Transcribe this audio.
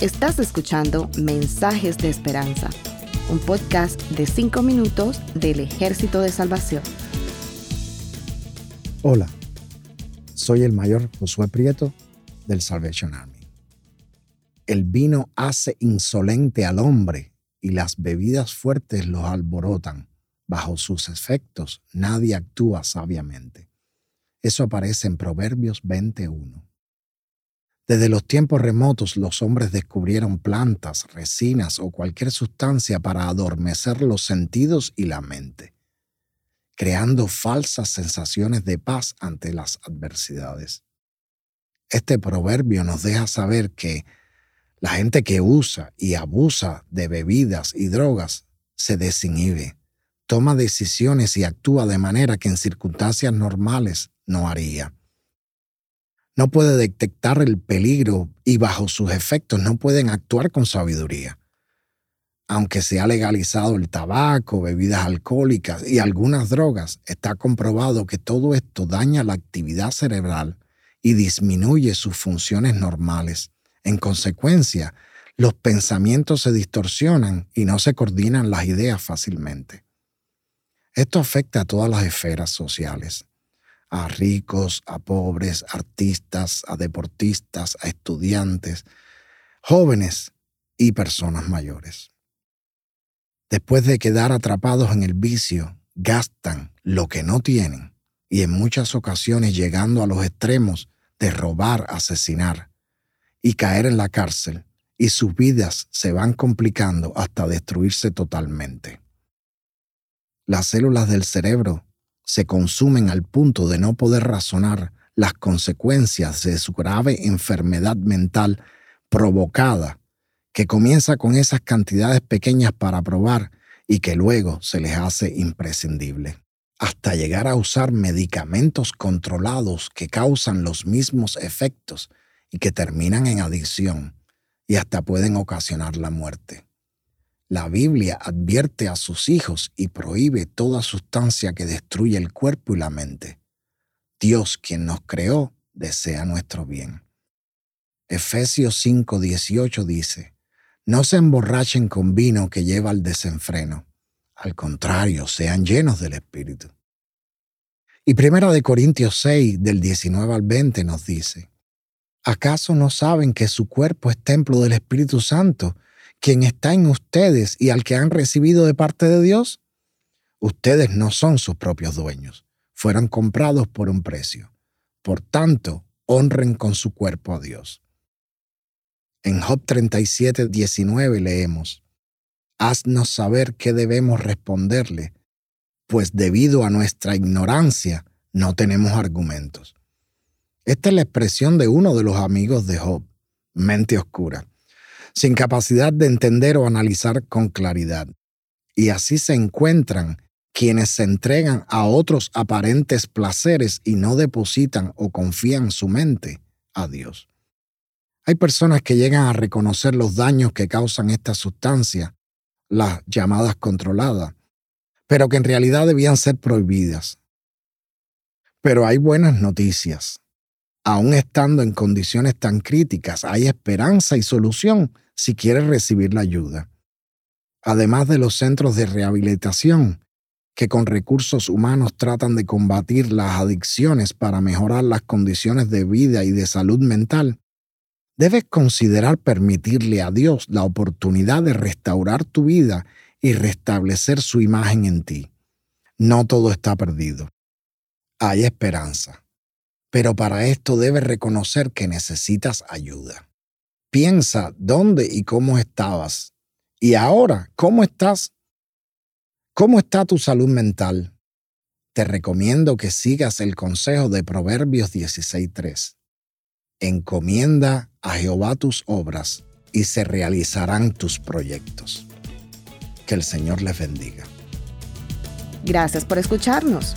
Estás escuchando Mensajes de Esperanza, un podcast de 5 minutos del Ejército de Salvación. Hola, soy el mayor Josué Prieto del Salvation Army. El vino hace insolente al hombre y las bebidas fuertes los alborotan. Bajo sus efectos nadie actúa sabiamente. Eso aparece en Proverbios 21. Desde los tiempos remotos los hombres descubrieron plantas, resinas o cualquier sustancia para adormecer los sentidos y la mente, creando falsas sensaciones de paz ante las adversidades. Este proverbio nos deja saber que la gente que usa y abusa de bebidas y drogas se desinhibe, toma decisiones y actúa de manera que en circunstancias normales no haría. No puede detectar el peligro y bajo sus efectos no pueden actuar con sabiduría. Aunque se ha legalizado el tabaco, bebidas alcohólicas y algunas drogas, está comprobado que todo esto daña la actividad cerebral y disminuye sus funciones normales en consecuencia, los pensamientos se distorsionan y no se coordinan las ideas fácilmente. Esto afecta a todas las esferas sociales, a ricos, a pobres, artistas, a deportistas, a estudiantes, jóvenes y personas mayores. Después de quedar atrapados en el vicio, gastan lo que no tienen y en muchas ocasiones llegando a los extremos de robar, asesinar, y caer en la cárcel y sus vidas se van complicando hasta destruirse totalmente. Las células del cerebro se consumen al punto de no poder razonar las consecuencias de su grave enfermedad mental provocada, que comienza con esas cantidades pequeñas para probar y que luego se les hace imprescindible, hasta llegar a usar medicamentos controlados que causan los mismos efectos y que terminan en adicción y hasta pueden ocasionar la muerte. La Biblia advierte a sus hijos y prohíbe toda sustancia que destruye el cuerpo y la mente. Dios, quien nos creó, desea nuestro bien. Efesios 5:18 dice, No se emborrachen con vino que lleva al desenfreno. Al contrario, sean llenos del Espíritu. Y Primera de Corintios 6, del 19 al 20 nos dice, ¿Acaso no saben que su cuerpo es templo del Espíritu Santo, quien está en ustedes y al que han recibido de parte de Dios? Ustedes no son sus propios dueños, fueron comprados por un precio. Por tanto, honren con su cuerpo a Dios. En Job 37, 19 leemos, Haznos saber qué debemos responderle, pues debido a nuestra ignorancia no tenemos argumentos. Esta es la expresión de uno de los amigos de Job, mente oscura, sin capacidad de entender o analizar con claridad. Y así se encuentran quienes se entregan a otros aparentes placeres y no depositan o confían su mente a Dios. Hay personas que llegan a reconocer los daños que causan esta sustancia, las llamadas controladas, pero que en realidad debían ser prohibidas. Pero hay buenas noticias aún estando en condiciones tan críticas, hay esperanza y solución si quieres recibir la ayuda. Además de los centros de rehabilitación, que con recursos humanos tratan de combatir las adicciones para mejorar las condiciones de vida y de salud mental, debes considerar permitirle a Dios la oportunidad de restaurar tu vida y restablecer su imagen en ti. No todo está perdido. Hay esperanza pero para esto debes reconocer que necesitas ayuda. Piensa dónde y cómo estabas. Y ahora, ¿cómo estás? ¿Cómo está tu salud mental? Te recomiendo que sigas el consejo de Proverbios 16.3. Encomienda a Jehová tus obras y se realizarán tus proyectos. Que el Señor les bendiga. Gracias por escucharnos.